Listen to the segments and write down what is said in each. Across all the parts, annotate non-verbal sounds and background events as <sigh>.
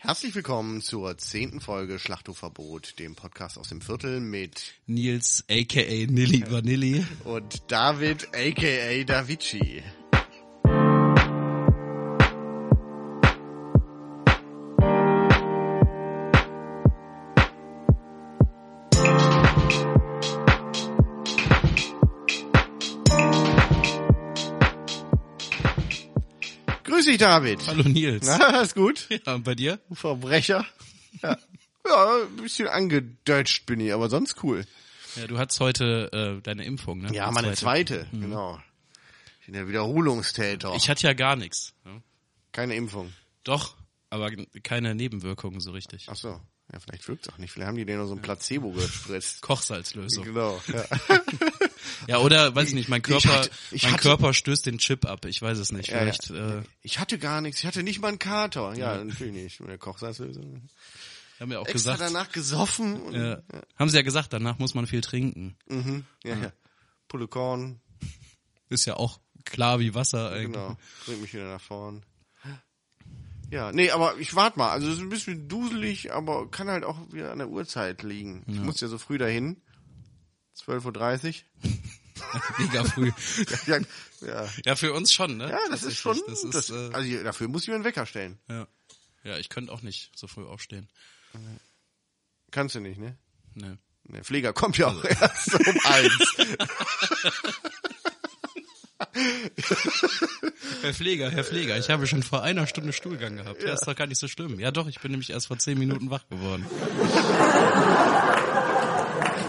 Herzlich willkommen zur zehnten Folge Schlachthofverbot, dem Podcast aus dem Viertel mit Nils aka Nilly Vanilli. und David aka Davici. David. Hallo Nils. Na, ist gut? Ja, und bei dir? Verbrecher. Ja. ja, ein bisschen angedeutscht bin ich, aber sonst cool. Ja, du hattest heute äh, deine Impfung, ne? Ja, meine zweite, genau. Ich bin der Wiederholungstäter. Ich hatte ja gar nichts. Ne? Keine Impfung. Doch, aber keine Nebenwirkungen so richtig. Ach so. Ja, vielleicht wirkt's auch nicht. Vielleicht haben die denen nur so ein Placebo gespritzt. <laughs> Kochsalzlösung. Genau. Ja. <laughs> Ja, oder weiß ich nicht, mein Ich Körper, hatte- ich mein hatte- Körper stößt den Chip ab. Ich weiß es nicht. Ja, ja. Vielleicht äh, Ich hatte gar nichts. Ich hatte nicht mal einen Kater. Ja, natürlich nicht. Mit der Kochsalzlösung. haben wir auch Extra gesagt. danach gesoffen. Und, Ja, haben sie ja gesagt, danach muss man viel trinken. Mhm. Ja, ja. Pulle Korn. Ist ja auch klar wie Wasser eigentlich. Genau. Bringt mich wieder nach vorn. Ja, nee, aber ich warte mal. Also es ist ein bisschen duselig, aber kann halt auch wieder an der Uhrzeit liegen. Ich muss ja so früh dahin. 12.30 Uhr. <laughs> Mega früh. Ja, ja. ja, für uns schon, ne? ja, das ist schon. Das ist, das, äh, also dafür muss ich mir einen Wecker stellen. ja. ja, ich könnte auch nicht so früh aufstehen. Kannst du nicht, ne? Ne. Der Pfleger kommt ja auch erst um <laughs> eins. Herr Pfleger, Herr Pfleger, ich habe schon vor einer Stunde Stuhlgang gehabt. Ja. ist doch gar nicht so schlimm. Ja doch, ich bin nämlich erst vor zehn Minuten wach geworden. <laughs>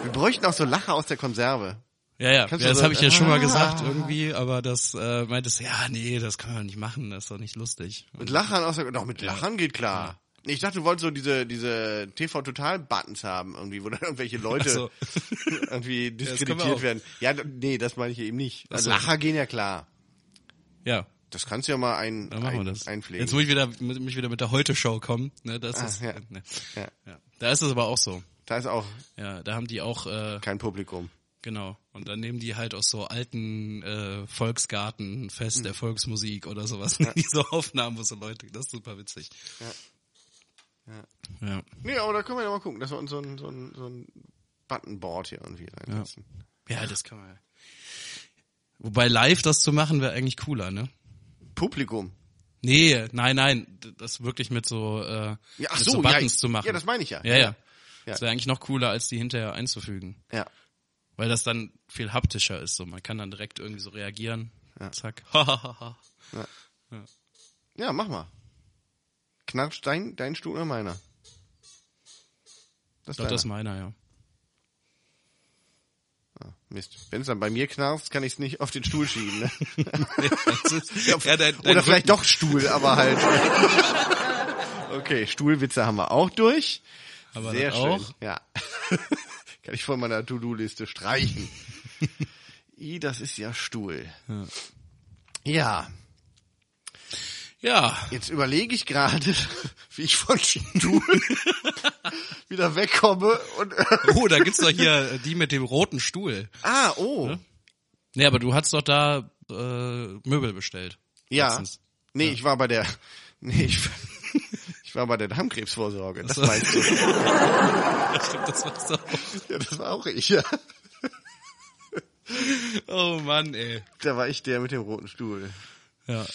Wir bräuchten auch so Lacher aus der Konserve. Ja, ja, ja das so- habe ich ja schon mal Ah. gesagt irgendwie, aber das äh, meintest, ja, nee, das können wir nicht machen, das ist doch nicht lustig. Mit Lachern aus der, doch mit Lachern geht klar. Nee, Ich dachte, du wolltest so diese, diese TV-Total-Buttons haben, irgendwie, wo dann irgendwelche <laughs> Leute so. irgendwie diskreditiert auch. werden. Ja, nee, das meine ich eben nicht. Also so. Lacher gehen ja klar. Ja, Das kannst du ja mal ein, dann machen wir das. einpflegen. Jetzt muss ich wieder mich wieder mit der Heute-Show kommen. Ne, das Ah, ist, ja. ne. Ja. ja. Da ist es aber auch so. Da ist auch Ja, da haben die auch, äh, kein Publikum. genau. Und dann nehmen die halt aus so alten äh, Volksgarten, Fest Hm. der Volksmusik oder sowas. Diese <laughs> Aufnahmen, wo so Leute, das ist super witzig. Ja. Ja. Nee, aber da können wir ja mal gucken, dass wir uns so ein, so ein, so ein Buttonboard hier irgendwie reinsetzen. Ja, das kann man. Wobei live das zu machen wäre eigentlich cooler, ne? Publikum. Nee, nein, nein, das wirklich mit so, äh, Ja, ach mit so, so ja, Buttons ich- zu machen. ja, das meine ich ja. Ja, ja. Ja. Das wäre eigentlich noch cooler, als die hinterher einzufügen. Ja. Weil das dann viel haptischer ist. So, man kann dann direkt irgendwie so reagieren. Ja. Zack. <laughs> Hahaha. Ja, mach mal. Knatscht dein, dein Stuhl oder meiner? Das ich glaube, das ist meiner, ja. Ah, Mist. Wenn es dann bei mir knarzt, kann ich es nicht auf den Stuhl schieben. Ne? <laughs> Ist- ja, dein, dein Oder vielleicht Rücken- doch Stuhl, aber halt. <laughs> okay, Stuhlwitze haben wir auch durch. Aber Sehr schön. auch. Ja. <laughs> kann ich von meiner To-Do-Liste streichen. <laughs> I, das ist ja Stuhl. Ja. Ja, Jetzt überlege ich gerade, <laughs> wie ich von Stuhl wieder wegkomme und oh, da gibt's doch hier äh, die mit dem roten Stuhl. ah, oh. Nee, aber du hast doch da äh, Möbel bestellt. Ja. letztens. Nee, ich war bei der Nee, ich, ich war bei der Darmkrebsvorsorge. Das so. meinst du? <laughs> Ja, stimmt, das war's doch. Ja, das war auch ich, ja. Oh Mann, ey. Da war ich der mit dem roten Stuhl. Ja.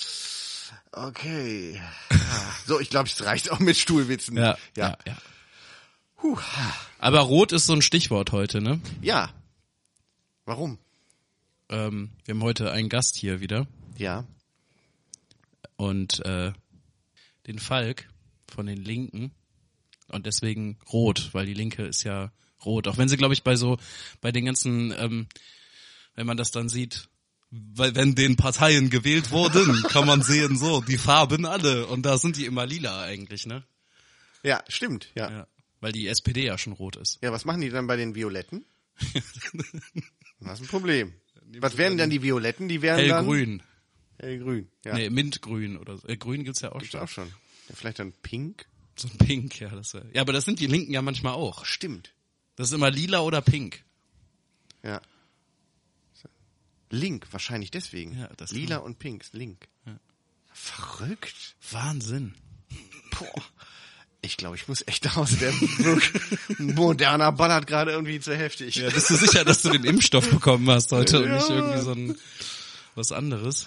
Okay. Ah, So, ich glaube, es reicht auch mit Stuhlwitzen. Ja, Ja. ja, ja. Puh. Aber rot ist so ein Stichwort heute, ne? ja. Warum? Ähm, wir haben heute einen Gast hier wieder Ja. und äh, den Falk von den Linken und deswegen rot, weil die Linke ist ja rot. Auch wenn sie, glaube ich, bei so bei den ganzen, ähm, wenn man das dann sieht, weil wenn den Parteien gewählt wurden, <laughs> kann man sehen so die Farben alle und da sind die immer lila eigentlich, ne? Ja, stimmt, ja. ja. Ja, weil die SPD ja schon rot ist. was machen die dann bei den Violetten? <laughs> Das ist ein Problem. Was wären dann die Violetten? Die wären dann Hellgrün. hellgrün. Ja. Nee, Mintgrün oder so. Äh, grün gibt's ja auch Gibt's schon. auch schon. Ja, vielleicht dann pink? So ein Pink, ja, das wär, Ja, aber das sind die Linken ja manchmal auch. Stimmt. Das ist immer lila oder pink. Ja. Link, wahrscheinlich deswegen. Ja, das Lila und pink, Link. Verrückt. Wahnsinn. Boah. Ich glaube, ich muss echt nach Hause. Der moderner ballert gerade irgendwie zu heftig. Ja, bist du sicher, dass du den Impfstoff bekommen hast heute und nicht irgendwie so ein was anderes?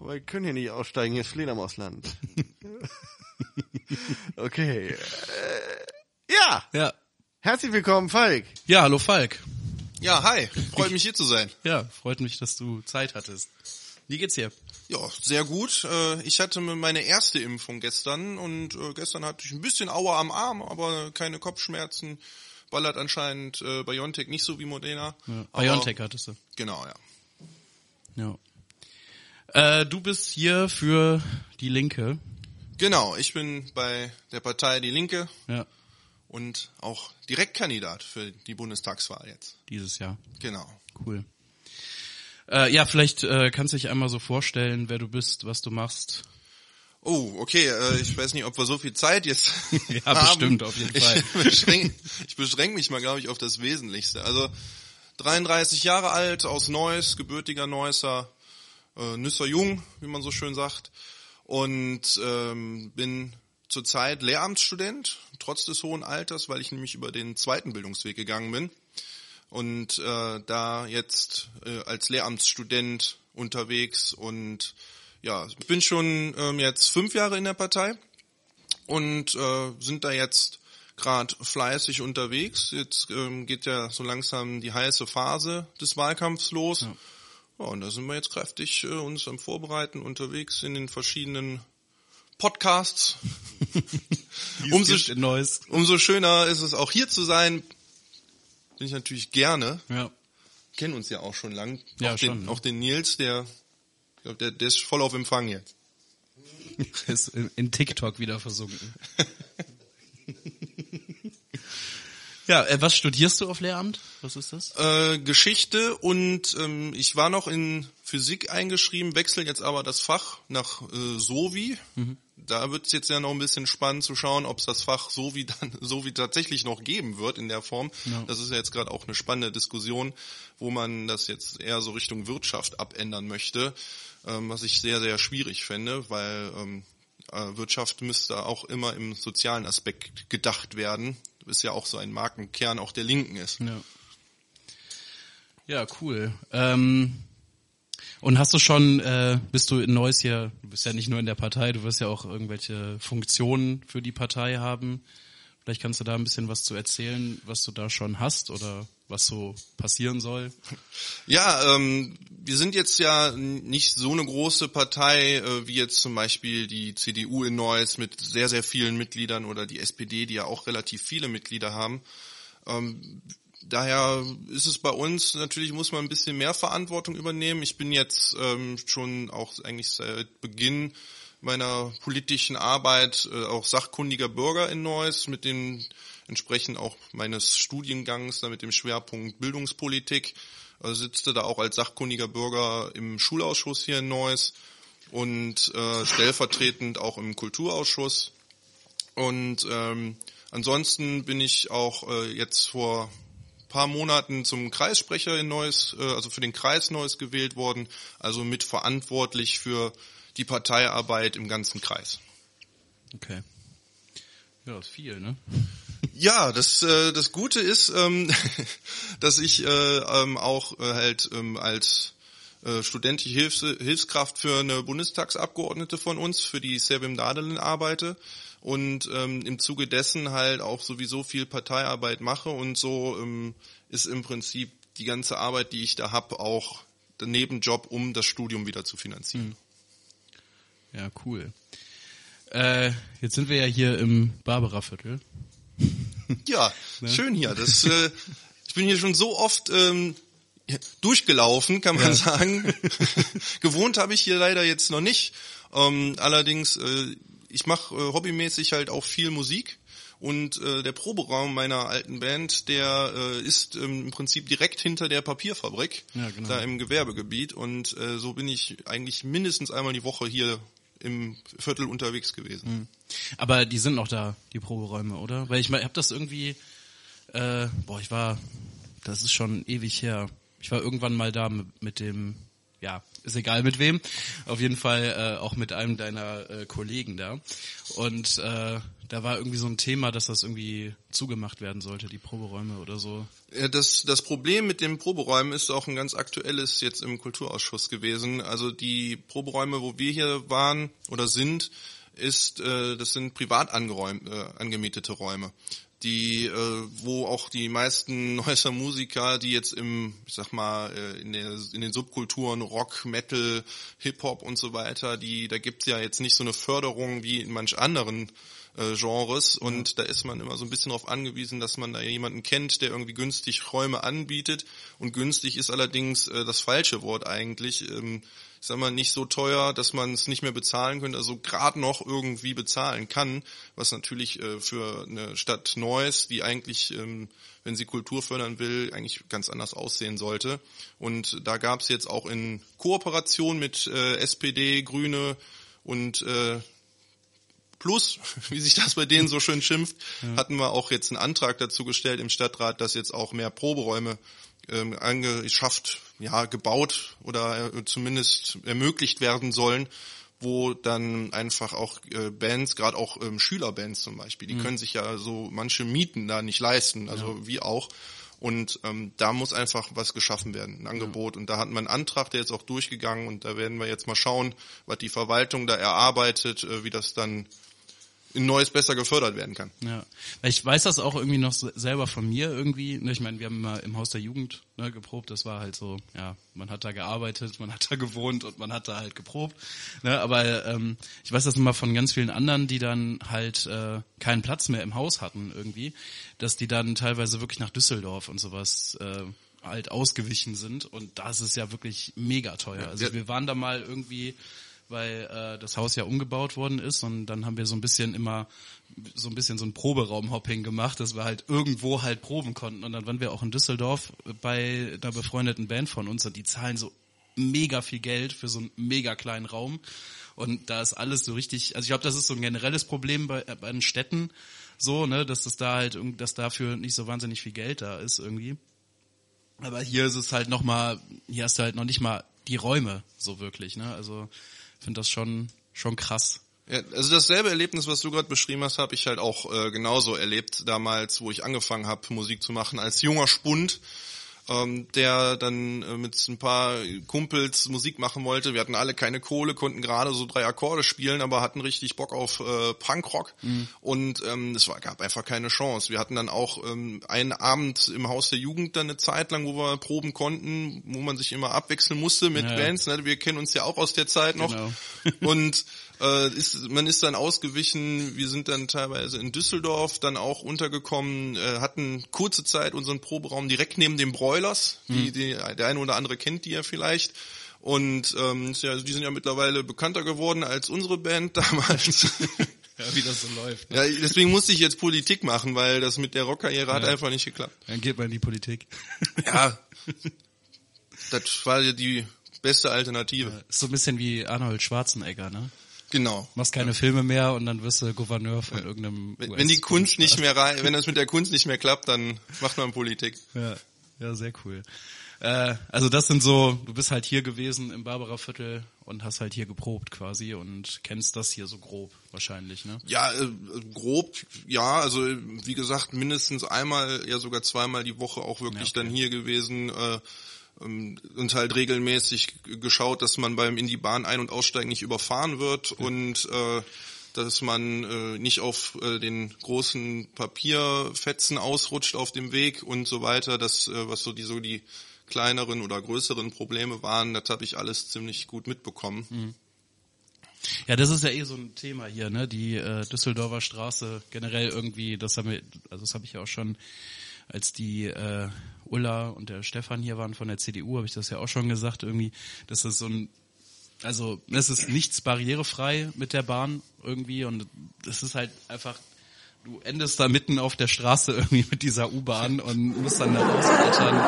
Aber wir können hier nicht aussteigen, hier ist Fledermausland. <laughs> <laughs> okay. Äh, ja, Ja. herzlich willkommen, Falk. Ja, hallo Falk. Ja, hi. Freut mich hier zu sein. Ja, freut mich, dass du Zeit hattest. Wie geht's dir? Ja, sehr gut. Äh, Ich hatte meine erste Impfung gestern und äh, gestern hatte ich ein bisschen Aua am Arm, aber keine Kopfschmerzen. Ballert anscheinend äh, Biontech nicht so wie Modena. Ja. Biontech hattest du. Genau, ja. Ja. Äh, du bist hier für die Linke. Genau, ich bin bei der Partei Die Linke Ja, und auch Direktkandidat für die Bundestagswahl jetzt. dieses Jahr. Genau. Cool. Äh, ja, vielleicht äh, kannst du dich einmal so vorstellen, wer du bist, was du machst. Oh, okay, äh, ich weiß nicht, ob wir so viel Zeit jetzt <laughs> Ja, <laughs> haben. bestimmt, auf jeden Fall. Ich beschränke, ich beschränke mich mal, glaube ich, auf das Wesentlichste. Also 33 Jahre alt, aus Neuss, gebürtiger Neusser, äh, Nüsser Jung, wie man so schön sagt. Und ähm, bin zurzeit Lehramtsstudent, trotz des hohen Alters, weil ich nämlich über den zweiten Bildungsweg gegangen bin. Und äh, da jetzt äh, als Lehramtsstudent unterwegs und ja, bin schon ähm, jetzt fünf Jahre in der Partei und äh, sind da jetzt gerade fleißig unterwegs. Jetzt ähm, geht ja so langsam die heiße Phase des Wahlkampfs los. Ja. Und da sind wir jetzt kräftig äh, uns am Vorbereiten unterwegs in den verschiedenen Podcasts. <laughs> umso, umso schöner ist es auch hier zu sein. Bin ich natürlich gerne. Ja. Kennen uns ja auch schon lang. Ja, auch, schon, den, ne? auch den Nils, der, ich glaub, der, der ist voll auf Empfang jetzt. <laughs> Ist in, in TikTok wieder versunken. <laughs> ja, äh, was studierst du auf Lehramt? Was ist das? Äh, Geschichte und ähm, ich war noch in Physik eingeschrieben, wechsel jetzt aber das Fach nach äh, Sovi. Da wird es jetzt ja noch ein bisschen spannend zu schauen, ob es das Fach Sovi <laughs> dann Sovi tatsächlich noch geben wird in der Form. Ja. Das ist ja jetzt gerade auch eine spannende Diskussion, wo man das jetzt eher so Richtung Wirtschaft abändern möchte, ähm, was ich sehr, sehr schwierig fände, weil ähm, äh, Wirtschaft müsste auch immer im sozialen Aspekt gedacht werden. Ist ja auch so ein Markenkern auch der Linken ist. Ja. Ja, cool. Ähm, und hast du schon, äh, bist du in Neuss hier, du bist ja nicht nur in der Partei, du wirst ja auch irgendwelche Funktionen für die Partei haben. Vielleicht kannst du da ein bisschen was zu erzählen, was du da schon hast oder was so passieren soll. Ja, ähm, wir sind jetzt ja nicht so eine große Partei äh, wie jetzt zum Beispiel die CDU in Neuss mit sehr, sehr vielen Mitgliedern oder die SPD, die ja auch relativ viele Mitglieder haben. Ähm, daher ist es bei uns natürlich, muss man ein bisschen mehr Verantwortung übernehmen. Ich bin jetzt ähm, schon auch eigentlich seit Beginn meiner politischen Arbeit äh, auch sachkundiger Bürger in Neuss mit dem entsprechend auch meines Studiengangs, da mit dem Schwerpunkt Bildungspolitik, äh, sitze da auch als sachkundiger Bürger im Schulausschuss hier in Neuss und äh, stellvertretend auch im Kulturausschuss. Und ähm, ansonsten bin ich auch äh, jetzt vor paar Monaten zum Kreissprecher in Neuss, äh, also für den Kreis Neuss gewählt worden, also mit verantwortlich für die Parteiarbeit im ganzen Kreis. Okay. Ja, ist viel, ne? Ja, das äh, das Gute ist, ähm, <laughs> dass ich äh, ähm, auch äh, halt ähm, als äh, studentische Hilfs Hilfskraft für eine Bundestagsabgeordnete von uns, für die Servim Dadelen arbeite und ähm, im Zuge dessen halt auch sowieso viel Parteiarbeit mache und so ähm, ist im Prinzip die ganze Arbeit, die ich da hab, auch der Nebenjob, um das Studium wieder zu finanzieren. Ja, cool. Äh, jetzt sind wir ja hier im Barbara-Viertel. <laughs> Ja, schön hier. Das, äh, ich bin hier schon so oft ähm, durchgelaufen, kann man sagen. <laughs> Gewohnt habe ich hier leider jetzt noch nicht. Ähm, allerdings, äh, ich mache äh, hobbymäßig halt auch viel Musik. Und äh, der Proberaum meiner alten Band, der äh, ist ähm, im Prinzip direkt hinter der Papierfabrik, Ja, genau. da im Gewerbegebiet. Und äh, so bin ich eigentlich mindestens einmal die Woche hier im Viertel unterwegs gewesen. Aber die sind noch da, die Proberäume, oder? Weil ich mal, ich habe das irgendwie, äh, boah, ich war, das ist schon ewig her. Ich war irgendwann mal da mit, mit dem, ja, ist egal mit wem. Auf jeden Fall äh, auch mit einem deiner äh, Kollegen da. Und äh, da war irgendwie so ein Thema, dass das irgendwie zugemacht werden sollte, die Proberäume oder so. Ja, das, das Problem mit den Proberäumen ist auch ein ganz aktuelles jetzt im Kulturausschuss gewesen. Also die Proberäume, wo wir hier waren oder sind, ist, äh, das sind privat angeräumt, äh, angemietete Räume die, äh, wo auch die meisten <laughs> Neusser Musiker, die jetzt im, ich sag mal, äh, in, der, in den Subkulturen Rock, Metal, Hip-Hop und so weiter, die, da gibt's ja jetzt nicht so eine Förderung wie in manch anderen äh, Genres und ja. da ist man immer so ein bisschen darauf angewiesen, dass man da jemanden kennt, der irgendwie günstig Räume anbietet und günstig ist allerdings äh, das falsche Wort eigentlich. Ähm, ich sag mal, nicht so teuer, dass man es nicht mehr bezahlen könnte, also gerade noch irgendwie bezahlen kann, was natürlich äh, für eine Stadt Neuss, die eigentlich, ähm, wenn sie Kultur fördern will, eigentlich ganz anders aussehen sollte. Und da gab es jetzt auch in Kooperation mit äh, SPD, Grüne und äh, Plus, <laughs> wie sich das bei denen so schön schimpft, ja. hatten wir auch jetzt einen Antrag dazu gestellt im Stadtrat, dass jetzt auch mehr Proberäume ähm, angeschafft, ja, gebaut oder äh, zumindest ermöglicht werden sollen, wo dann einfach auch äh, Bands, gerade auch ähm, Schülerbands zum Beispiel, die mhm. können sich ja so manche Mieten da nicht leisten, also ja. wie auch. Und ähm, da muss einfach was geschaffen werden, ein Angebot. Ja. Und da hatten wir einen Antrag, der ist auch durchgegangen und da werden wir jetzt mal schauen, was die Verwaltung da erarbeitet, äh, wie das dann in Neues besser gefördert werden kann. Ja, ich weiß das auch irgendwie noch selber von mir irgendwie. Ne, ich meine, wir haben immer im Haus der Jugend ne, geprobt. Das war halt so, ja, man hat da gearbeitet, man hat da gewohnt und man hat da halt geprobt. Ne, aber ähm, ich weiß das immer von ganz vielen anderen, die dann halt äh, keinen Platz mehr im Haus hatten irgendwie, dass die dann teilweise wirklich nach Düsseldorf und sowas äh, halt ausgewichen sind. Und das ist ja wirklich mega teuer. Also wir waren da mal irgendwie weil äh, das Haus ja umgebaut worden ist und dann haben wir so ein bisschen immer so ein bisschen so ein Proberaumhopping gemacht, dass wir halt irgendwo halt proben konnten und dann waren wir auch in Düsseldorf bei einer befreundeten Band von uns und die zahlen so mega viel Geld für so einen mega kleinen Raum und da ist alles so richtig, also ich glaube, das ist so ein generelles Problem bei, äh, bei den Städten so, ne, dass das da halt dass dafür nicht so wahnsinnig viel Geld da ist irgendwie. Aber hier ist es halt noch mal, hier hast du halt noch nicht mal die Räume so wirklich, ne? Also finde das schon, schon krass. Ja, also dasselbe Erlebnis, was du gerade beschrieben hast, habe ich halt auch äh, genauso erlebt damals, wo ich angefangen habe, Musik zu machen als junger Spund ähm, der dann äh, mit ein paar Kumpels Musik machen wollte. Wir hatten alle keine Kohle, konnten gerade so drei Akkorde spielen, aber hatten richtig Bock auf äh, Punkrock mhm. und ähm, es war, gab einfach keine Chance. Wir hatten dann auch ähm, einen Abend im Haus der Jugend dann eine Zeit lang, wo wir proben konnten, wo man sich immer abwechseln musste mit ja. Bands. Ne? Wir kennen uns ja auch aus der Zeit noch genau. und <laughs> äh, ist, man ist dann ausgewichen, wir sind dann teilweise in Düsseldorf dann auch untergekommen, äh, hatten kurze Zeit unseren Proberaum direkt neben dem Broilers, die, mhm. die der eine oder andere kennt die ja vielleicht. Und ähm, ja, die sind ja mittlerweile bekannter geworden als unsere Band <laughs> damals. <laughs> ja, wie das so läuft. Ne? Ja, deswegen musste ich jetzt Politik machen, weil das mit der Rockkarriere ja. hat einfach nicht geklappt. Dann geht man in die Politik. <laughs> ja, das war ja die beste Alternative. Ja, ist so ein bisschen wie Arnold Schwarzenegger, ne? Genau. Machst keine ja. Filme mehr und dann wirst du Gouverneur von ja. irgendeinem. Wenn, wenn die Kunst nicht mehr rein, wenn das mit der Kunst nicht mehr klappt, dann macht man Politik. Ja, ja, sehr cool. Äh, also das sind so, du bist halt hier gewesen im Barbara Viertel und hast halt hier geprobt quasi und kennst das hier so grob wahrscheinlich, ne? Ja, äh, grob, ja, also wie gesagt, mindestens einmal, ja sogar zweimal die Woche auch wirklich ja, okay. dann hier gewesen. Äh, und halt regelmäßig geschaut, dass man beim in die Bahn ein- und aussteigen nicht überfahren wird ja. und äh, dass man äh, nicht auf äh, den großen Papierfetzen ausrutscht auf dem Weg und so weiter. Das, äh, was so die so die kleineren oder größeren Probleme waren, das habe ich alles ziemlich gut mitbekommen. Mhm. Ja, das ist ja eh so ein Thema hier, ne? Die äh, Düsseldorfer Straße generell irgendwie, das haben wir, also das habe ich ja auch schon als die äh, Ulla und der Stefan hier waren von der CDU, habe ich das ja auch schon gesagt, irgendwie, dass das so ein also es ist nichts barrierefrei mit der Bahn irgendwie und es ist halt einfach, du endest da mitten auf der Straße irgendwie mit dieser U-Bahn und musst dann da rausaltern.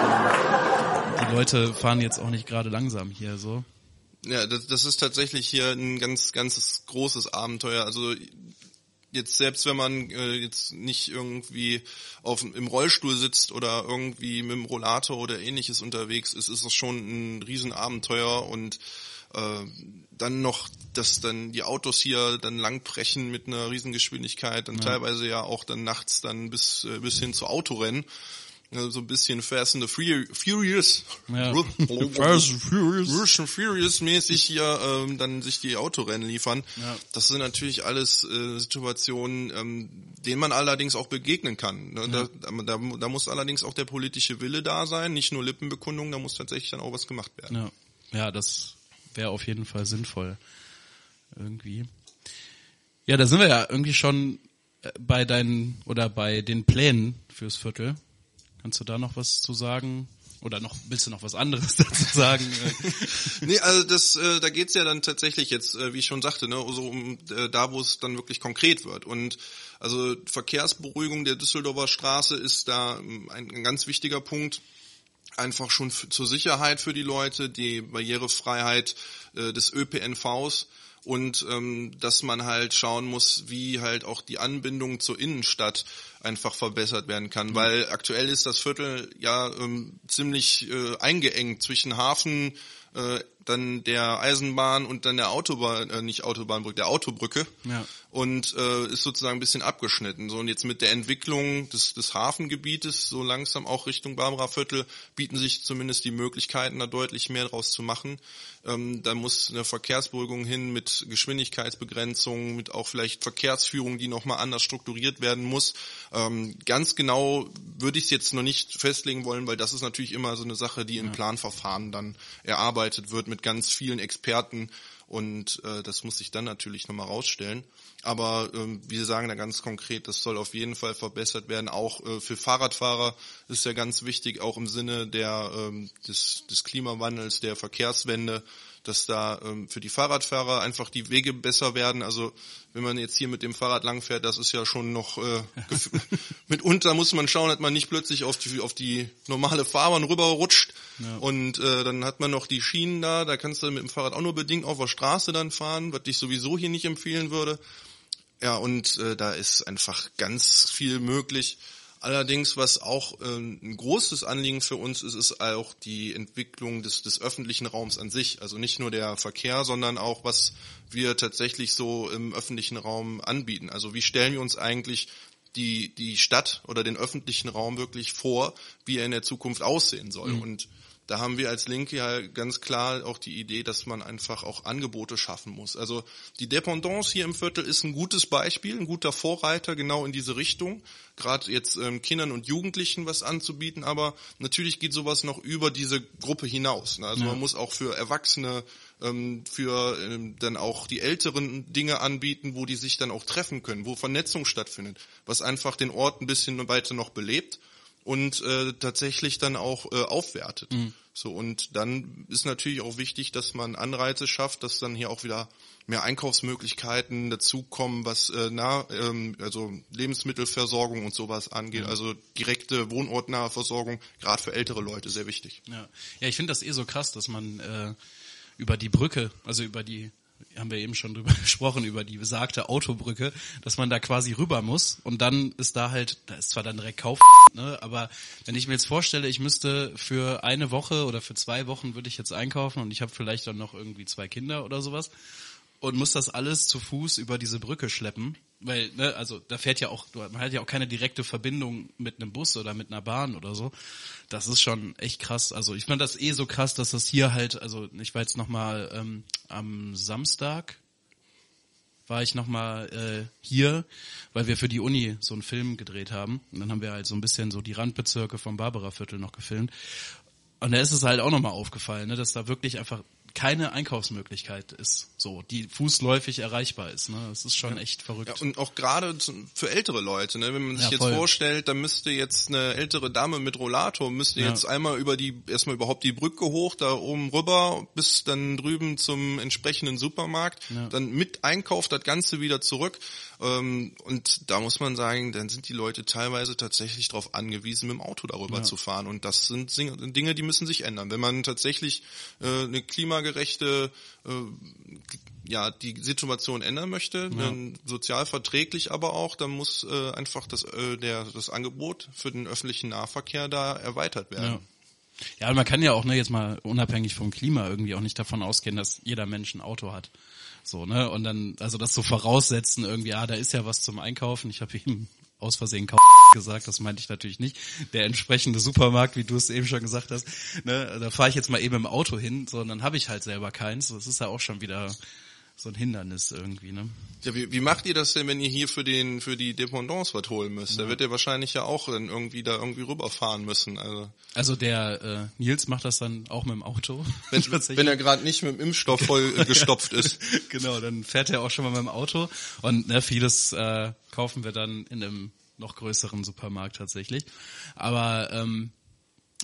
Die Leute fahren jetzt auch nicht gerade langsam hier so. Ja, das, das ist tatsächlich hier ein ganz, ganz großes Abenteuer. Also jetzt selbst wenn man äh, jetzt nicht irgendwie auf im Rollstuhl sitzt oder irgendwie mit dem Rollator oder ähnliches unterwegs ist, ist es schon ein Riesenabenteuer und äh, dann noch, dass dann die Autos hier dann langbrechen mit einer Riesengeschwindigkeit, dann ja. teilweise ja auch dann nachts dann bis äh, bis hin zu Autorennen so ein bisschen Fast and the Furious, ja. <laughs> <laughs> Fast and Furious, and Furious mäßig hier ähm, dann sich die Autorennen liefern. Ja. Das sind natürlich alles äh, Situationen, ähm, denen man allerdings auch begegnen kann. Ne? Ja. Da, da, da muss allerdings auch der politische Wille da sein, nicht nur Lippenbekundung, da muss tatsächlich dann auch was gemacht werden. Ja, ja das wäre auf jeden Fall sinnvoll. Irgendwie. Ja, da sind wir ja irgendwie schon äh, bei deinen oder bei den Plänen fürs Viertel. Kannst du da noch was zu sagen? Oder noch willst du noch was anderes <laughs> dazu sagen? <laughs> nee, also das, äh, da geht's ja dann tatsächlich jetzt, äh, wie ich schon sagte, ne, so um äh, da, wo es dann wirklich konkret wird. Und also Verkehrsberuhigung der Düsseldorfer Straße ist da ähm, ein, ein ganz wichtiger Punkt einfach schon zur Sicherheit für die Leute, die Barrierefreiheit äh, des ÖPNVs und ähm, dass man halt schauen muss, wie halt auch die Anbindung zur Innenstadt einfach verbessert werden kann, mhm. weil aktuell ist das Viertel ja ähm, ziemlich äh, eingeengt zwischen Hafen, äh, dann der Eisenbahn und dann der Autobahn, äh, nicht Autobahnbrücke, der Autobrücke. Ja. Und äh, ist sozusagen ein bisschen abgeschnitten. So und jetzt mit der Entwicklung des, des Hafengebietes so langsam auch Richtung Barbara Viertel bieten sich zumindest die Möglichkeiten, da deutlich mehr draus zu machen. Ähm, da muss eine Verkehrsberuhigung hin mit Geschwindigkeitsbegrenzungen, mit auch vielleicht Verkehrsführung, die nochmal anders strukturiert werden muss. Ähm, ganz genau würde ich es jetzt noch nicht festlegen wollen, weil das ist natürlich immer so eine Sache, die im ja. Planverfahren dann erarbeitet wird mit ganz vielen Experten und äh, das muss sich dann natürlich nochmal rausstellen. Aber ähm, wir sagen da ganz konkret, das soll auf jeden Fall verbessert werden. Auch äh, für Fahrradfahrer ist ja ganz wichtig, auch im Sinne der, ähm, des, des Klimawandels, der Verkehrswende, dass da ähm, für die Fahrradfahrer einfach die Wege besser werden. Also wenn man jetzt hier mit dem Fahrrad langfährt, das ist ja schon noch äh, <laughs> mitunter muss man schauen, dass man nicht plötzlich auf die auf die normale Fahrbahn rüberrutscht ja. und äh, dann hat man noch die Schienen da, da kannst du mit dem Fahrrad auch nur bedingt auf der Straße dann fahren, was ich sowieso hier nicht empfehlen würde. Ja, und äh, da ist einfach ganz viel möglich. Allerdings, was auch äh, ein großes Anliegen für uns ist, ist auch die Entwicklung des, des öffentlichen Raums an sich. Also nicht nur der Verkehr, sondern auch, was wir tatsächlich so im öffentlichen Raum anbieten. Also wie stellen wir uns eigentlich die, die Stadt oder den öffentlichen Raum wirklich vor, wie er in der Zukunft aussehen soll. Mhm. Und da haben wir als Linke ja ganz klar auch die Idee, dass man einfach auch Angebote schaffen muss. Also die Dependance hier im Viertel ist ein gutes Beispiel, ein guter Vorreiter genau in diese Richtung, gerade jetzt ähm, Kindern und Jugendlichen was anzubieten, aber natürlich geht sowas noch über diese Gruppe hinaus. Ne? Also ja. man muss auch für Erwachsene, ähm, für ähm, dann auch die älteren Dinge anbieten, wo die sich dann auch treffen können, wo Vernetzung stattfindet, was einfach den Ort ein bisschen weiter noch belebt und äh, tatsächlich dann auch äh, aufwertet. Mhm. So und dann ist natürlich auch wichtig, dass man Anreize schafft, dass dann hier auch wieder mehr Einkaufsmöglichkeiten dazukommen, was äh, na, ähm, also Lebensmittelversorgung und sowas angeht. Ja. Also direkte wohnortnahe Versorgung, gerade für ältere Leute, sehr wichtig. Ja, ja ich finde das eh so krass, dass man äh, über die Brücke, also über die haben wir eben schon drüber <laughs> gesprochen, über die besagte Autobrücke, dass man da quasi rüber muss und dann ist da halt, da ist zwar dann direkt Kauf, <laughs> ne, aber wenn ich mir jetzt vorstelle, ich müsste für eine Woche oder für zwei Wochen würde ich jetzt einkaufen und ich habe vielleicht dann noch irgendwie zwei Kinder oder sowas und muss das alles zu Fuß über diese Brücke schleppen, weil ne, also da fährt ja auch man hat ja auch keine direkte Verbindung mit einem Bus oder mit einer Bahn oder so. Das ist schon echt krass. Also ich fand das eh so krass, dass das hier halt also ich war jetzt noch mal ähm, am Samstag war ich noch mal äh, hier, weil wir für die Uni so einen Film gedreht haben und dann haben wir halt so ein bisschen so die Randbezirke vom Barbara Viertel noch gefilmt. Und da ist es halt auch nochmal aufgefallen, ne, dass da wirklich einfach keine Einkaufsmöglichkeit ist, so, die fußläufig erreichbar ist. Ne? Das ist schon ja. echt verrückt. Ja, und auch gerade für ältere Leute, ne? wenn man sich ja, jetzt voll. vorstellt, da müsste jetzt eine ältere Dame mit Rollator, müsste jetzt einmal über die, erstmal überhaupt die Brücke hoch, da oben rüber, bis dann drüben zum entsprechenden Supermarkt, dann mit Einkauf das Ganze wieder zurück. Ähm, und da muss man sagen, dann sind die Leute teilweise tatsächlich darauf angewiesen, mit dem Auto darüber zu fahren. Und das sind Dinge, die müssen sich ändern. Wenn man tatsächlich äh, eine Klima klimagerechte äh, ja die Situation ändern möchte, dann sozial verträglich aber auch, dann muss äh, einfach das äh, der das Angebot für den öffentlichen Nahverkehr da erweitert werden. Ja. Ja, man kann ja auch ne, jetzt mal unabhängig vom Klima irgendwie auch nicht davon ausgehen, dass jeder Mensch ein Auto hat. So, ne? Und dann, also das so voraussetzen, irgendwie, ah, da ist ja was zum Einkaufen. Ich habe ihm aus Versehen Kau <laughs> gesagt, das meinte ich natürlich nicht. Der entsprechende Supermarkt, wie du es eben schon gesagt hast, ne, da fahre ich jetzt mal eben im Auto hin, sondern habe ich halt selber keins. Das ist ja auch schon wieder so ein Hindernis irgendwie, ne? Ja, wie, wie macht ihr das denn, wenn ihr hier für den für die Dependance was holen müsst? Da wird ihr wahrscheinlich ja auch dann irgendwie da irgendwie rüberfahren müssen. Also Also der äh, Nils macht das dann auch mit dem Auto. <laughs> wenn, wenn er gerade nicht mit dem Impfstoff voll äh, <laughs> gestopft ist. genau, dann fährt er auch schon mal mit dem Auto und ne, vieles äh, kaufen wir dann in einem noch größeren Supermarkt tatsächlich. Aber ähm,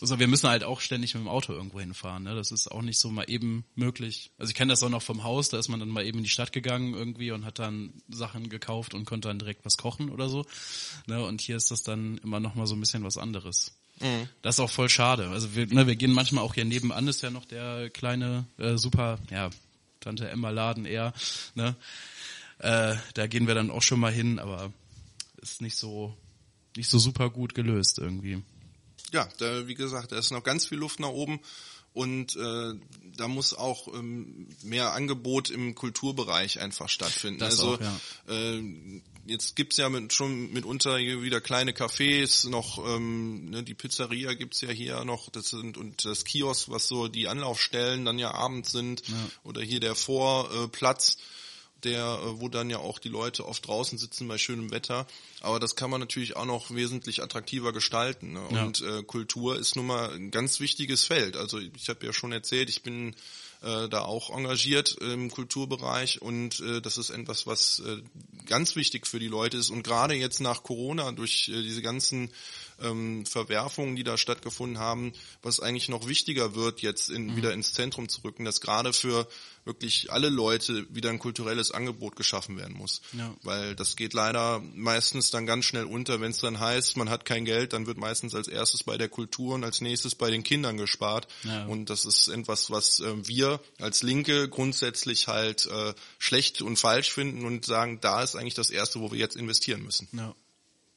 also wir müssen halt auch ständig mit dem Auto irgendwo hinfahren. Ne? Das ist auch nicht so mal eben möglich. Also ich kenne das auch noch vom Haus, da ist man dann mal eben in die Stadt gegangen irgendwie und hat dann Sachen gekauft und konnte dann direkt was kochen oder so. Ne? Und hier ist das dann immer noch mal so ein bisschen was anderes. Das ist auch voll schade. Also wir, ne, wir gehen manchmal auch hier nebenan ist ja noch der kleine äh, super, ja, Tante Emma Laden eher. Ne? Äh, da gehen wir dann auch schon mal hin, aber ist nicht so nicht so super gut gelöst irgendwie. Ja, da, wie gesagt, da ist noch ganz viel Luft nach oben und äh, da muss auch ähm, mehr Angebot im Kulturbereich einfach stattfinden. Das also auch, ja. äh, jetzt gibt's ja mit, schon mitunter hier wieder kleine Cafés, noch ähm, ne, die Pizzeria gibt's ja hier noch, das sind und das Kiosk, was so die Anlaufstellen dann ja abends sind oder hier der Vorplatz. Der, äh, wo dann ja auch die Leute oft draußen sitzen bei schönem Wetter. Aber das kann man natürlich auch noch wesentlich attraktiver gestalten. Ne? Ja. Und äh, Kultur ist nun mal ein ganz wichtiges Feld. Also ich habe ja schon erzählt, ich bin äh, da auch engagiert im Kulturbereich und äh, das ist etwas, was äh, ganz wichtig für die Leute ist. Und gerade jetzt nach Corona durch äh, diese ganzen ähm, Verwerfungen, die da stattgefunden haben, was eigentlich noch wichtiger wird, jetzt in, wieder ins Zentrum zu rücken, dass gerade für wirklich alle Leute wieder ein kulturelles Angebot geschaffen werden muss. Ja. Weil das geht leider meistens dann ganz schnell unter, wenn es dann heißt, man hat kein Geld, dann wird meistens als erstes bei der Kultur und als nächstes bei den Kindern gespart. Ja. Und das ist etwas, was äh, wir als Linke grundsätzlich halt äh, schlecht und falsch finden und sagen, da ist eigentlich das Erste, wo wir jetzt investieren müssen. Ja.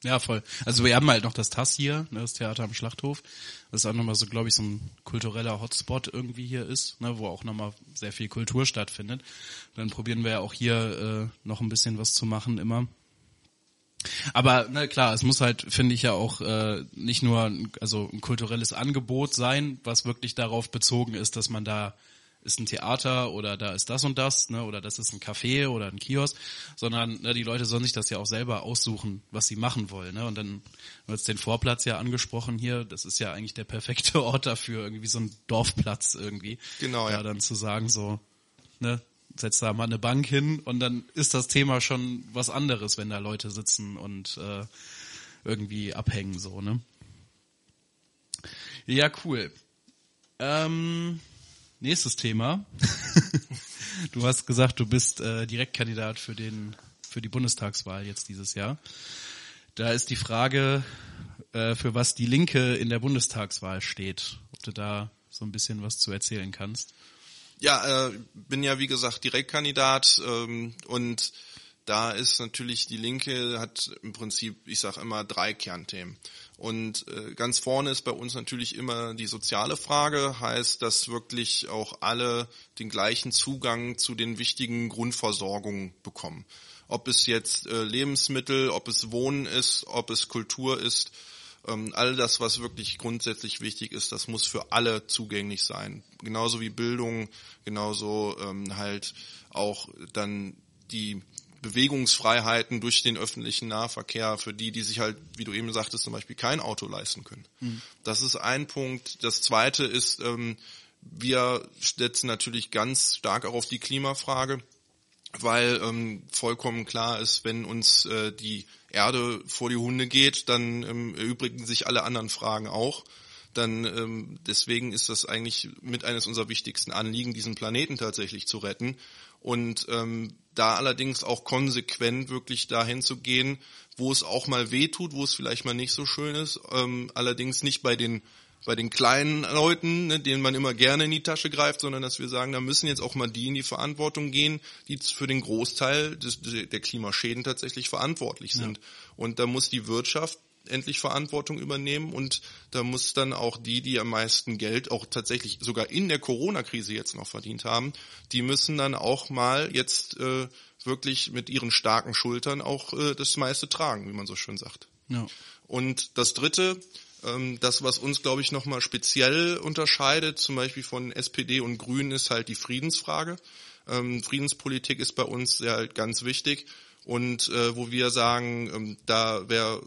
Ja, voll. Also wir haben halt noch das TAS hier, ne, das Theater am Schlachthof, das auch nochmal so, glaube ich, so ein kultureller Hotspot irgendwie hier ist, ne, wo auch nochmal sehr viel Kultur stattfindet. Dann probieren wir ja auch hier äh, noch ein bisschen was zu machen immer. Aber na klar, es muss halt, finde ich ja auch äh, nicht nur ein- also ein kulturelles Angebot sein, was wirklich darauf bezogen ist, dass man da ist ein Theater oder da ist das und das, ne, oder das ist ein Café oder ein Kiosk, sondern ne, die Leute sollen sich das ja auch selber aussuchen, was sie machen wollen. Ne? Und dann wird jetzt den Vorplatz ja angesprochen hier, das ist ja eigentlich der perfekte <laughs> Ort dafür, irgendwie so ein Dorfplatz irgendwie. Genau, ja. ja. Dann zu sagen so, ne, setz da mal eine Bank hin und dann ist das Thema schon was anderes, wenn da Leute sitzen und äh, irgendwie abhängen so, ne? Ja, cool. Ähm, nächstes Thema. <laughs> du hast gesagt, du bist äh, Direktkandidat für den für die Bundestagswahl jetzt dieses Jahr. Da ist die Frage, äh, für was die Linke in der Bundestagswahl steht. Ob du da so ein bisschen was zu erzählen kannst. Ja, äh, bin ja wie gesagt Direktkandidat ähm, und da ist natürlich die Linke hat im Prinzip, ich sage immer drei Kernthemen. Und äh, ganz vorne ist bei uns natürlich immer die soziale Frage, heißt, dass wirklich auch alle den gleichen Zugang zu den wichtigen Grundversorgungen bekommen. Ob es jetzt äh, Lebensmittel, ob es Wohnen ist, ob es Kultur ist, ähm, all das, was wirklich grundsätzlich wichtig ist, das muss für alle zugänglich sein. Genauso wie Bildung, genauso ähm, halt auch dann die Bewegungsfreiheiten durch den öffentlichen Nahverkehr für die, die sich halt, wie du eben sagtest, zum Beispiel kein Auto leisten können. Das ist ein Punkt. Das zweite ist, ähm, wir setzen natürlich ganz stark auch auf die Klimafrage weil ähm, vollkommen klar ist, wenn uns äh, die Erde vor die Hunde geht, dann ähm, erübrigen sich alle anderen Fragen auch. Dann ähm, deswegen ist das eigentlich mit eines unserer wichtigsten Anliegen, diesen Planeten tatsächlich zu retten. Und ähm, da allerdings auch konsequent wirklich dahin zu gehen, wo es auch mal weh tut, wo es vielleicht mal nicht so schön ist, ähm, allerdings nicht bei den bei den kleinen Leuten, ne, denen man immer gerne in die Tasche greift, sondern dass wir sagen, da müssen jetzt auch mal die in die Verantwortung gehen, die für den Großteil des, der Klimaschäden tatsächlich verantwortlich sind. Ja. Und da muss die Wirtschaft endlich Verantwortung übernehmen und da muss dann auch die, die am meisten Geld auch tatsächlich sogar in der Corona-Krise jetzt noch verdient haben, die müssen dann auch mal jetzt äh, wirklich mit ihren starken Schultern auch äh, das meiste tragen, wie man so schön sagt. Ja. Und das Dritte, ähm, das, was uns, glaube ich, nochmal speziell unterscheidet, zum Beispiel von SPD und Grünen, ist halt die Friedensfrage. Ähm, Friedenspolitik ist bei uns ja halt ganz wichtig. Und äh, wo wir sagen, ähm, da wer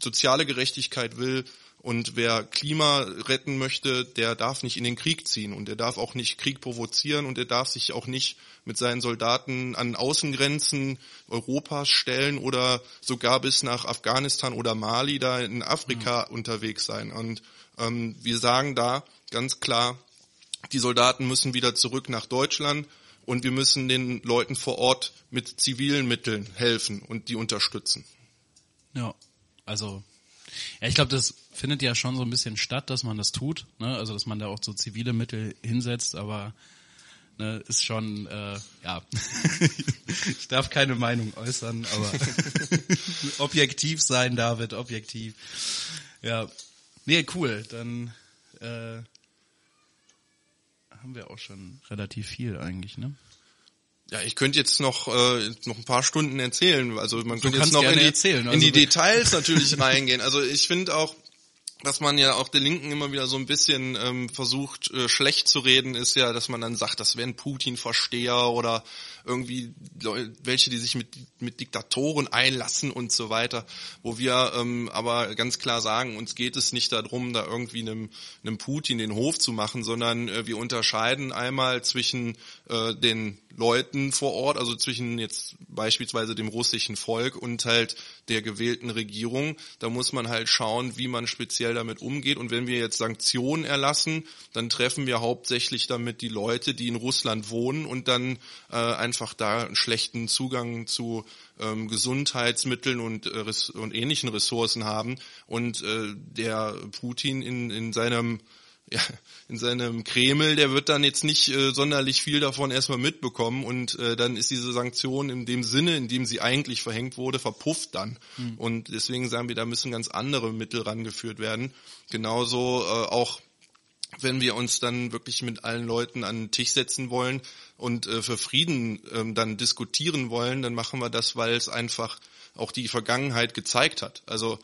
soziale Gerechtigkeit will, und wer Klima retten möchte, der darf nicht in den Krieg ziehen und der darf auch nicht Krieg provozieren und der darf sich auch nicht mit seinen Soldaten an Außengrenzen Europas stellen oder sogar bis nach Afghanistan oder Mali da in Afrika mhm. unterwegs sein. Und ähm, wir sagen da ganz klar, die Soldaten müssen wieder zurück nach Deutschland und wir müssen den Leuten vor Ort mit zivilen Mitteln helfen und die unterstützen. Ja, also ja, ich glaube, das findet ja schon so ein bisschen statt, dass man das tut. Ne? Also, dass man da auch so zivile Mittel hinsetzt, aber ne, ist schon, äh, ja, <laughs> ich darf keine Meinung äußern, aber <laughs> objektiv sein, David, objektiv. Ja, nee, cool, dann äh, haben wir auch schon relativ viel eigentlich, ne? Ja, ich könnte jetzt noch äh, noch ein paar Stunden erzählen. Also man könnte jetzt noch in die, erzählen, also in die Details natürlich <laughs> reingehen. Also ich finde auch, dass man ja auch der Linken immer wieder so ein bisschen ähm, versucht äh, schlecht zu reden, ist ja, dass man dann sagt, das wären Putin-Versteher oder irgendwie welche, die sich mit, mit Diktatoren einlassen und so weiter, wo wir ähm, aber ganz klar sagen, uns geht es nicht darum, da irgendwie einem, einem Putin den Hof zu machen, sondern äh, wir unterscheiden einmal zwischen äh, den Leuten vor Ort, also zwischen jetzt beispielsweise dem russischen Volk und halt der gewählten Regierung. Da muss man halt schauen, wie man speziell damit umgeht. Und wenn wir jetzt Sanktionen erlassen, dann treffen wir hauptsächlich damit die Leute, die in Russland wohnen und dann äh, einfach da einen schlechten Zugang zu ähm, Gesundheitsmitteln und, äh, und ähnlichen Ressourcen haben. Und äh, der Putin in, in seinem <laughs> ja, in seinem Kreml, der wird dann jetzt nicht äh, sonderlich viel davon erstmal mitbekommen und äh, dann ist diese Sanktion in dem Sinne, in dem sie eigentlich verhängt wurde, verpufft dann. Mhm. Und deswegen sagen wir, da müssen ganz andere Mittel rangeführt werden. Genauso äh, auch wenn wir uns dann wirklich mit allen Leuten an den Tisch setzen wollen und äh, für Frieden ähm, dann diskutieren wollen, dann machen wir das, weil es einfach auch die Vergangenheit gezeigt hat. Also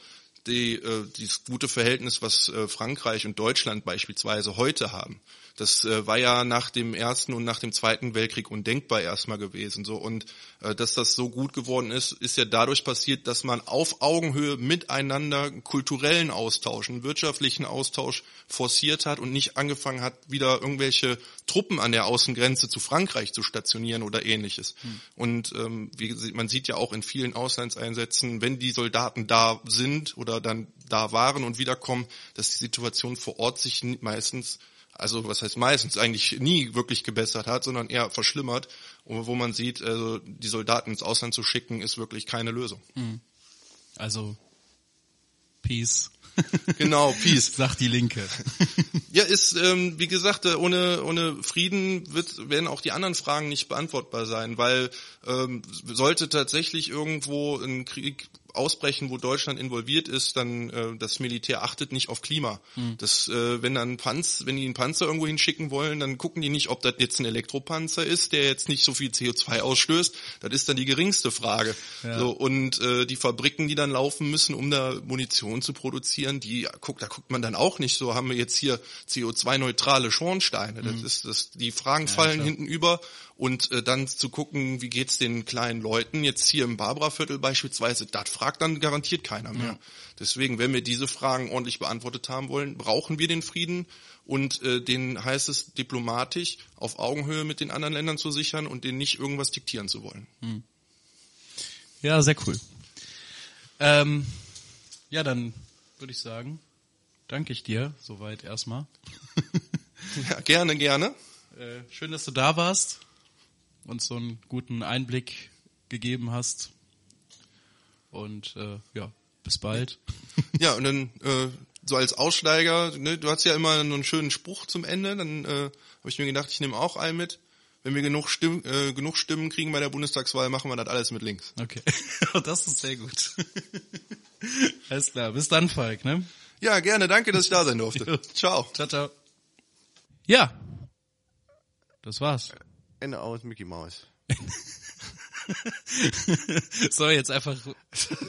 die, äh, dieses gute Verhältnis, was äh, Frankreich und Deutschland beispielsweise heute haben. Das äh, war ja nach dem Ersten und nach dem Zweiten Weltkrieg undenkbar erstmal gewesen. So und äh, dass das so gut geworden ist, ist ja dadurch passiert, dass man auf Augenhöhe miteinander kulturellen Austausch, einen wirtschaftlichen Austausch forciert hat und nicht angefangen hat, wieder irgendwelche Truppen an der Außengrenze zu Frankreich zu stationieren oder ähnliches. Hm. Und ähm, wie, man sieht ja auch in vielen Auslandseinsätzen, wenn die Soldaten da sind oder dann da waren und wiederkommen, dass die Situation vor Ort sich meistens also was heißt meistens, eigentlich nie wirklich gebessert hat, sondern eher verschlimmert. Und wo man sieht, also die Soldaten ins Ausland zu schicken, ist wirklich keine Lösung. Mhm. Also Peace. <laughs> Genau, Peace. <laughs> Sagt die Linke. <laughs> ja, ist, ähm, wie gesagt, äh, ohne, ohne Frieden wird, werden auch die anderen Fragen nicht beantwortbar sein, weil ähm, sollte tatsächlich irgendwo ein Krieg ausbrechen, wo Deutschland involviert ist, dann äh, das Militär achtet nicht auf Klima. Mhm. Das, äh, wenn dann Panz, wenn die einen Panzer irgendwo hinschicken wollen, dann gucken die nicht, ob das jetzt ein Elektropanzer ist, der jetzt nicht so viel CO2 ausstößt. Das ist dann die geringste Frage. Ja. So, und äh, die Fabriken, die dann laufen müssen, um da Munition zu produzieren, die guckt, da guckt man dann auch nicht so, haben wir jetzt hier CO2-neutrale Schornsteine. Mhm. Das ist das, die Fragen ja, fallen klar. hinten über und äh, dann zu gucken, wie geht's den kleinen Leuten jetzt hier im Barbara-Viertel beispielsweise, das fragt dann garantiert keiner mehr. Ja. Deswegen, wenn wir diese Fragen ordentlich beantwortet haben wollen, brauchen wir den Frieden und äh, den heißt es diplomatisch auf Augenhöhe mit den anderen Ländern zu sichern und denen nicht irgendwas diktieren zu wollen. Hm. Ja, sehr cool. Ähm, ja, dann würde ich sagen, danke ich dir soweit erstmal. <laughs> ja, gerne, gerne. Äh, schön, dass du da warst uns so einen guten Einblick gegeben hast. Und äh, ja, bis bald. <laughs> Ja, und dann äh, so als Aussteiger, ne, du hast ja immer einen schönen Spruch zum Ende, dann äh, habe ich mir gedacht, ich nehme auch einen mit. Wenn wir genug Stimmen, äh, genug Stimmen kriegen bei der Bundestagswahl, machen wir das alles mit links. Okay. <laughs> das ist sehr gut. <laughs> Alles klar. Bis dann, Falk, ne? Ja, gerne, danke, dass ich da sein durfte. Ciao. Ciao, ciao. Ja. Das war's. Ende aus Mickey Mouse. <laughs> So, jetzt einfach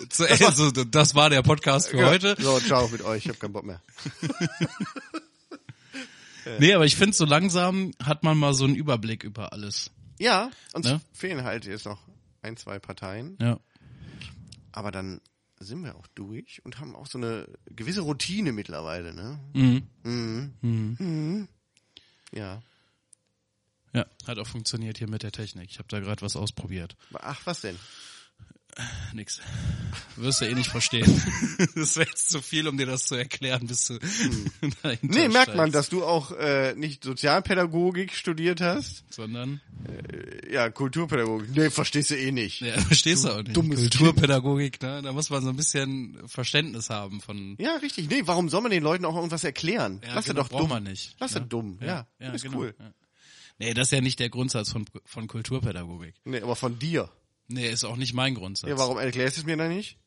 zu also, das war der Podcast für heute. So, ciao mit euch, ich hab keinen Bock mehr. <laughs> Nee, aber ich finde, so langsam hat man mal so einen Überblick über alles. Ja, uns Ne? fehlen halt jetzt noch ein, zwei Parteien. Ja. Aber dann sind wir auch durch und haben auch so eine gewisse Routine mittlerweile, ne? Mhm. Mhm. Ja. Ja, hat auch funktioniert hier mit der Technik. Ich habe da gerade was ausprobiert. Ach, was denn? Nix. Wirst du eh nicht verstehen. <laughs> Das wäre jetzt zu viel, um dir das zu erklären, bis du <laughs> dahinter Nee, merkt man, dass du auch äh, nicht Sozialpädagogik studiert hast. Sondern, Ja, Kulturpädagogik. Nee, verstehst du eh nicht. ja, verstehst du auch nicht. dummes Kulturpädagogik, ne? Da muss man so ein bisschen Verständnis haben von. Ja, richtig. Nee, warum soll man den Leuten auch irgendwas erklären? Ja, Lass genau, doch braucht dumm. man nicht. Lass ne? dumm. Ja, ist genau, cool. Ja. Nee, das ist ja nicht der Grundsatz von, von Kulturpädagogik. Nee, aber von dir. Nee, ist auch nicht mein Grundsatz. Ja, warum erklärst du es mir dann nicht?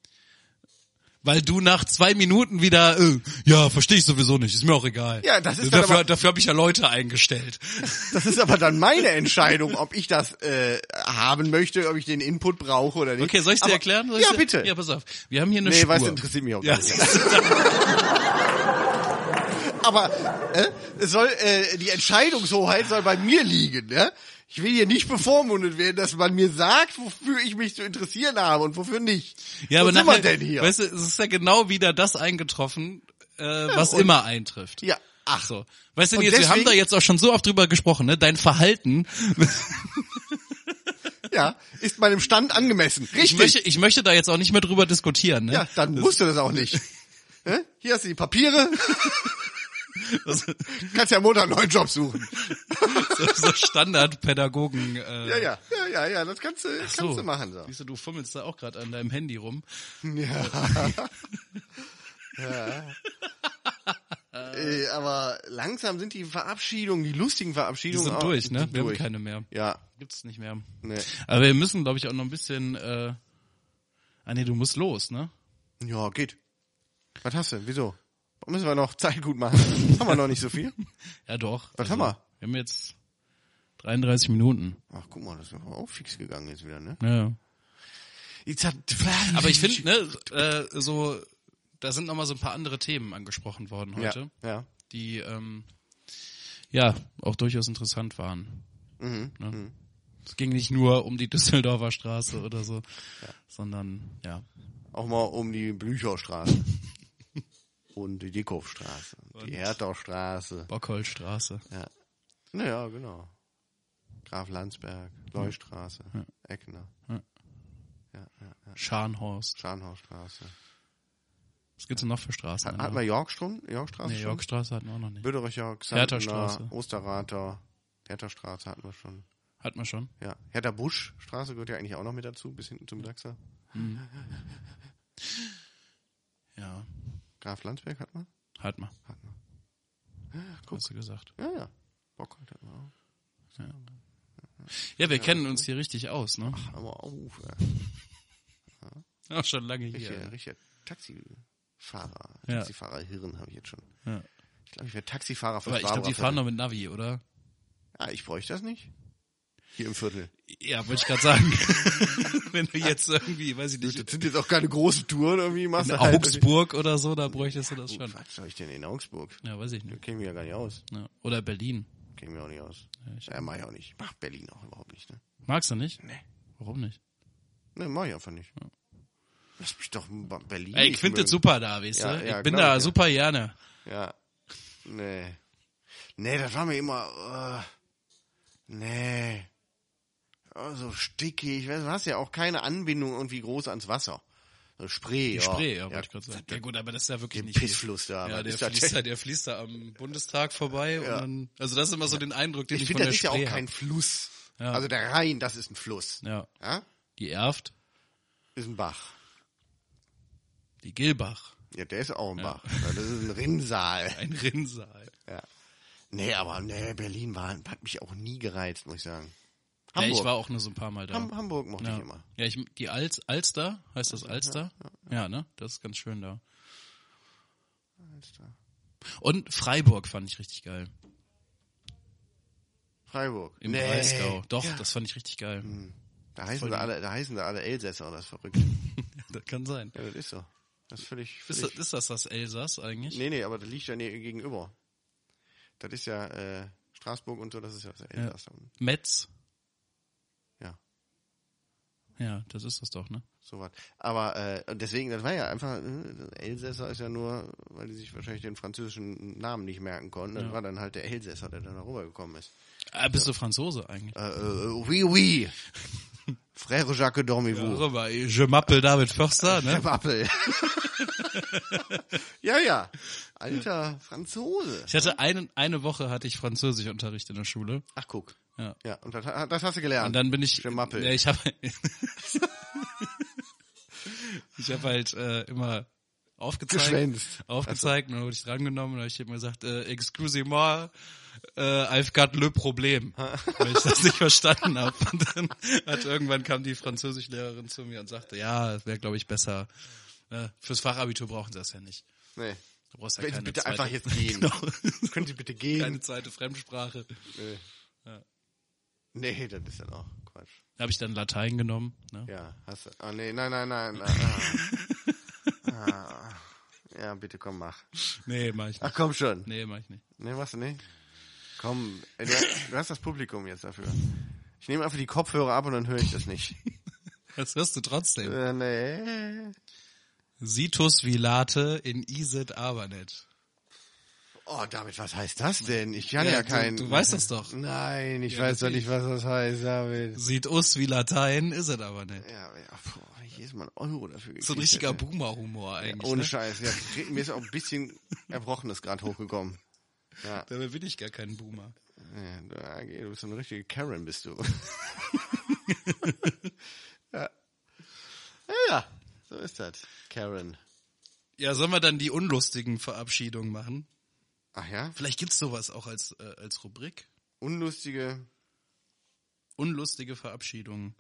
Weil du nach zwei Minuten wieder, äh, ja, verstehe ich sowieso nicht, ist mir auch egal. Ja, das ist dafür, aber- dafür habe ich ja Leute eingestellt. <laughs> Das ist aber dann meine Entscheidung, ob ich das äh, haben möchte, ob ich den Input brauche oder nicht. Okay, soll ich dir aber, erklären? Soll Ja, bitte. Ja, pass auf. Wir haben hier eine nee, Spur. weißt du, interessiert mich auch ja, nicht. <laughs> Aber äh, es soll äh, die Entscheidungshoheit soll bei mir liegen, ja? Ich will hier nicht bevormundet werden, dass man mir sagt, wofür ich mich zu interessieren habe und wofür nicht. ja, Wo aber sind nachher, wir denn hier? weißt du, es ist ja genau wieder das eingetroffen, äh, was und- immer eintrifft. ja, ach So. Weißt du, Und jetzt, wir haben deswegen- da jetzt auch schon so oft drüber gesprochen, ne? Dein Verhalten. <laughs> ja, ist meinem Stand angemessen. Ich Richtig. möchte, ich möchte da jetzt auch nicht mehr drüber diskutieren, ne? ja, dann musst du das auch nicht. <laughs> Hier hast du die Papiere. <laughs> Das, <laughs> Kannst ja Montag einen neuen Job suchen. <laughs> so, so Standardpädagogen. Äh, Ja, ja, ja, ja, ja, das kannst du, kannst so. du machen so. Siehst du, du fummelst da auch gerade an deinem Handy rum. Äh, <laughs> aber langsam sind die Verabschiedungen, die lustigen Die Verabschiedungen sind auch, durch, ne? sind Wir haben durch. keine mehr. Ja, Gibt's nicht mehr. nee. Aber wir müssen, glaube ich, auch noch ein bisschen. Äh, ah nee, du musst los, ne? Ja, geht. Was hast du? Wieso? Müssen wir noch Zeit gut machen? <laughs> haben wir noch nicht so viel? Ja, doch. Was haben wir? Wir haben jetzt 33 Minuten. Ach, guck mal, das ist auch fix gegangen jetzt wieder, ne? Ja. Aber ich finde, ne, äh, so, da sind noch mal so ein paar andere Themen angesprochen worden ja, heute, ja. die ähm, ja auch durchaus interessant waren. Mhm. Ne? Es ging nicht nur um die Düsseldorfer Straße oder so, sondern ja. Auch mal um die Blücherstraße. <laughs> Und die Dickhofstraße. Die Hertaustraße. Bockholzstraße. Ja. Naja, genau. Graf Landsberg, Leustraße, Eckner, Scharnhorst. Scharnhausstraße. Was gibt's denn noch für Straßen? Hat, in hat man Yorkstrom? Yorkstraße nee? Yorkstraße hatten wir auch noch nicht. Bödericher, Hertha-Straße. Xantner, Osterrather, Hertha-Straße hatten wir schon. Hatten wir schon. Ja, Hertha-Busch-Straße gehört ja eigentlich auch noch mit dazu, bis hinten zum Sachser. Ja, <laughs> Graf Landsberg hat man? hatten wir. Hat man. guck. Hast du gesagt. Ja, ja. Bockholz hat man auch. Ja, wir kennen uns hier richtig aus, ne? Hör mal auf, ey. <laughs> Auch schon lange hier. Richtiger, richtiger Taxifahrer. Ja. Taxifahrer-Hirn habe ich jetzt schon. Ja. Ich glaube, ich werde Taxifahrer für Aber ich glaube, die fahren noch mit Navi, oder? Ah, ich bräuchte das nicht. Hier im Viertel. Ja, wollte ich gerade sagen. <laughs> Wenn du jetzt irgendwie, weiß ich Das nicht, sind jetzt auch keine großen Touren irgendwie, machst in halt. Augsburg oder so, da bräuchtest du das Oh, schon. was soll ich denn in Augsburg? Ja, weiß ich Da nicht. kennen wir ja gar nicht aus. Ja. Oder Berlin. Kennen wir auch nicht aus. Ja, mach ich auch nicht. Mach Berlin auch überhaupt nicht, ne? Magst du nicht? Nee. Warum nicht? Ne, mach ich einfach nicht. Lass mich doch in Berlin Ey, ich finde das super da, weißt Ja, du? ja, ich bin glaub da ich, ja. super gerne. Ja. Nee. Nee, das war mir immer, äh, nee. Oh, so stickig. Du hast ja auch keine Anbindung irgendwie groß ans Wasser. So Spree, Die ja. Spree, ja, wollte ich gerade sagen. Ja gut, aber das ist ja wirklich Den nicht. Pissfluss da. Ja, der fließt, da, der fließt da am Bundestag vorbei und Ja. dann, also das ist immer so den Eindruck, den ich, Ich finde, das ist ja auch kein hab. Fluss. Ja. Also der Rhein, das ist ein Fluss. Ja, Ja? die Erft, Ist ein Bach. die Gilbach, Ja, der ist auch ein Bach. Das ist ein Rinnsal. <laughs> Ein Rinnsal. Ja. Nee, aber nee, Berlin war, hat mich auch nie gereizt, muss ich sagen. Ja, Hamburg. ich war auch nur so ein paar Mal da. Ham Hamburg mochte ja. ich immer. Ja, ich, die Alz, Alster, heißt das Alster? Ja, ne? Das ist ganz schön da. Und Freiburg fand ich richtig geil. Freiburg. Im nee. Breisgau. Doch, das fand ich richtig geil. Da heißen, Voll da alle, da heißen da alle Elsässer, das ist verrückt. <laughs> das kann sein. Ja, das ist so. Das ist völlig, Ist, völlig das- ist das das Elsass eigentlich? Nee, nee, aber das liegt ja ne- gegenüber. Das ist ja äh, Straßburg und so, das ist ja das Elsass. unten. Metz? Ja, Ja, das ist das doch, ne? so was. Aber äh, deswegen, das war ja einfach, äh, Elsässer ist ja nur, weil die sich wahrscheinlich den französischen Namen nicht merken konnten. Das war dann halt der Elsässer, der dann da rübergekommen ist. Ah, bist du Franzose eigentlich? Äh, äh, oui, oui. <laughs> Frère Jacques Dormivou. Rüber. Je m'appelle David Förster, <laughs> ne? Wappel. <laughs> ja, ja. Alter Franzose. Ich hatte eine, eine Woche hatte ich Französischunterricht in der Schule. Ach, guck. Ja. Ja, und das, das hast du gelernt. Und dann bin ich. M'appelle. Ja, ich habe. <laughs> ich habe halt äh, immer aufgezeigt, Geschwänzt. aufgezeigt und dann wurde ich drangenommen und habe ich immer gesagt, äh, excusez-moi, äh, I've got le Problem, <laughs> weil ich das nicht verstanden habe. Und dann hat irgendwann kam die Französischlehrerin zu mir und sagte, ja, es wäre glaube ich besser. Äh, fürs Fachabitur brauchen sie das ja nicht. nee. Du brauchst ja Wenn Sie keine bitte zweite, einfach jetzt gehen. <laughs> Genau. Können Sie bitte gehen? keine zweite Fremdsprache. Nee. Ja. Nee, das ist dann auch Quatsch. Da habe ich dann Latein genommen. Ne? Ja, hast du. Ah, nee, nein, nein, nein. nein ah. <laughs> ah. Ja, bitte komm, mach. Nee, mach ich Ach nicht. komm schon. Nee, mach ich nicht. Nee, machst du nicht? Komm, ey, du, du hast das Publikum jetzt dafür. Ich nehme einfach die Kopfhörer ab und dann höre ich das nicht. <laughs> Das hörst du trotzdem. äh, nee. Situs Vilate in Iset Abernet. Oh, David, was heißt das denn? Ich kann ja, Ja, kein... du- du weißt das doch. Nein, ich Ja, weiß doch nicht, was das heißt, David. Sieht us wie Latein, ist es aber nicht. Ja, ja, boah, ich jedes Mal einen Euro dafür So ein gekriegt richtiger. Boomer-Humor eigentlich. Ohne ne? Scheiß, ja. Mir ist auch ein bisschen Erbrochenes gerade hochgekommen. Ja, Dabei bin ich gar kein Boomer. ja, du- du bist so eine richtige Karen, bist du. <laughs> ja. ja, so ist das. Karen. Ja, sollen wir dann die unlustigen Verabschiedungen machen? Ach ja? Vielleicht gibt's sowas auch als, äh, als Rubrik. Unlustige. Unlustige Verabschiedungen.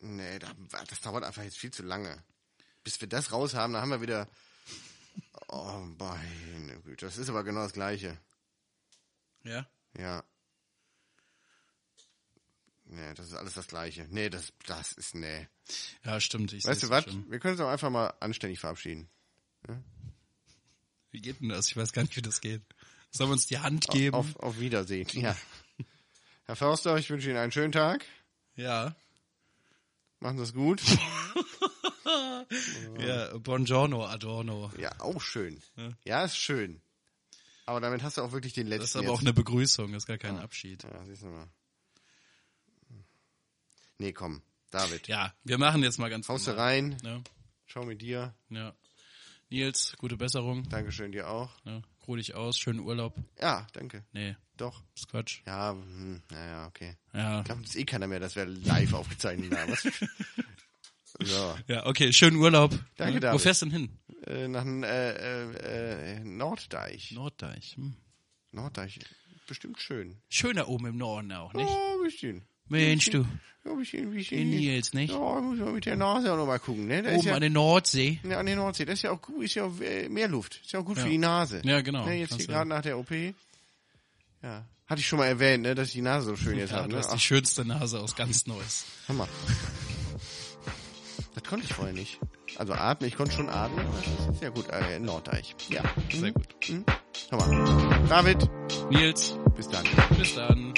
Nee, da- das dauert einfach jetzt viel zu lange. Bis wir das raus haben, dann haben wir wieder. <laughs> Oh, meine Güte. Das ist aber genau das Gleiche. Ja? Ja. Nee, das ist alles das Gleiche. Nee, das, das ist, nee. Ja, stimmt. Ich Weißt du was? schon. Wir können uns auch einfach mal anständig verabschieden. Wie geht denn das? Ich weiß gar nicht, wie das geht. Sollen wir uns die Hand geben? Auf, auf Wiedersehen. Ja. <laughs> Herr Förster, ich wünsche Ihnen einen schönen Tag. ja. Machen Sie es gut. <laughs> Ja, Buongiorno, Adorno. Ja, auch schön. Ja, ist schön. Aber damit hast du auch wirklich den letzten Das ist aber jetzt. auch eine Begrüßung, das ist gar kein Abschied. Ja, siehst du mal. Nee, komm. David. Ja, wir machen jetzt mal ganz Haust du rein. Ja, Schau mit dir. ja. Nils, gute Besserung. Dankeschön dir auch. Ja, ruh dich aus, schönen Urlaub. Ja, danke. Nee, Doch. ist Quatsch. Ja, hm, naja, okay. Ja. Das ist eh keiner mehr, dass wir live aufgezeichnet haben. So. <laughs> Ja, okay, schönen Urlaub. Danke, Wo David. fährst du denn hin? Äh, nach äh, äh, äh, Norddeich. Norddeich. Hm. Norddeich. Bestimmt schön. Schöner oben im Norden auch, nicht? Oh, bisschen. Mensch, du. Ja, bisschen, bisschen. In Nils, nicht? Ja, muss man mit der Nase auch noch mal gucken, ne? Da ist Oben ja, an der Nordsee. ja, an der Nordsee. Das ist ja auch gut, ist ja auch äh, mehr Luft. Ist ja auch gut Ja. für die Nase. Ja, genau. Ne, jetzt hier gerade nach der OP. Ja. Hatte ich schon mal erwähnt, ne, dass ich die Nase so schön <laughs> jetzt Ja, habe. Ne? hast die Ach, schönste Nase aus ganz Neues. Hammer. Das konnte ich vorher nicht. Also atmen, ich konnte schon atmen. Das ist sehr gut. Äh, in Norddeich. Ja. Sehr Mhm. gut. Mhm. Hammer. David, Nils, bis dann. bis dann.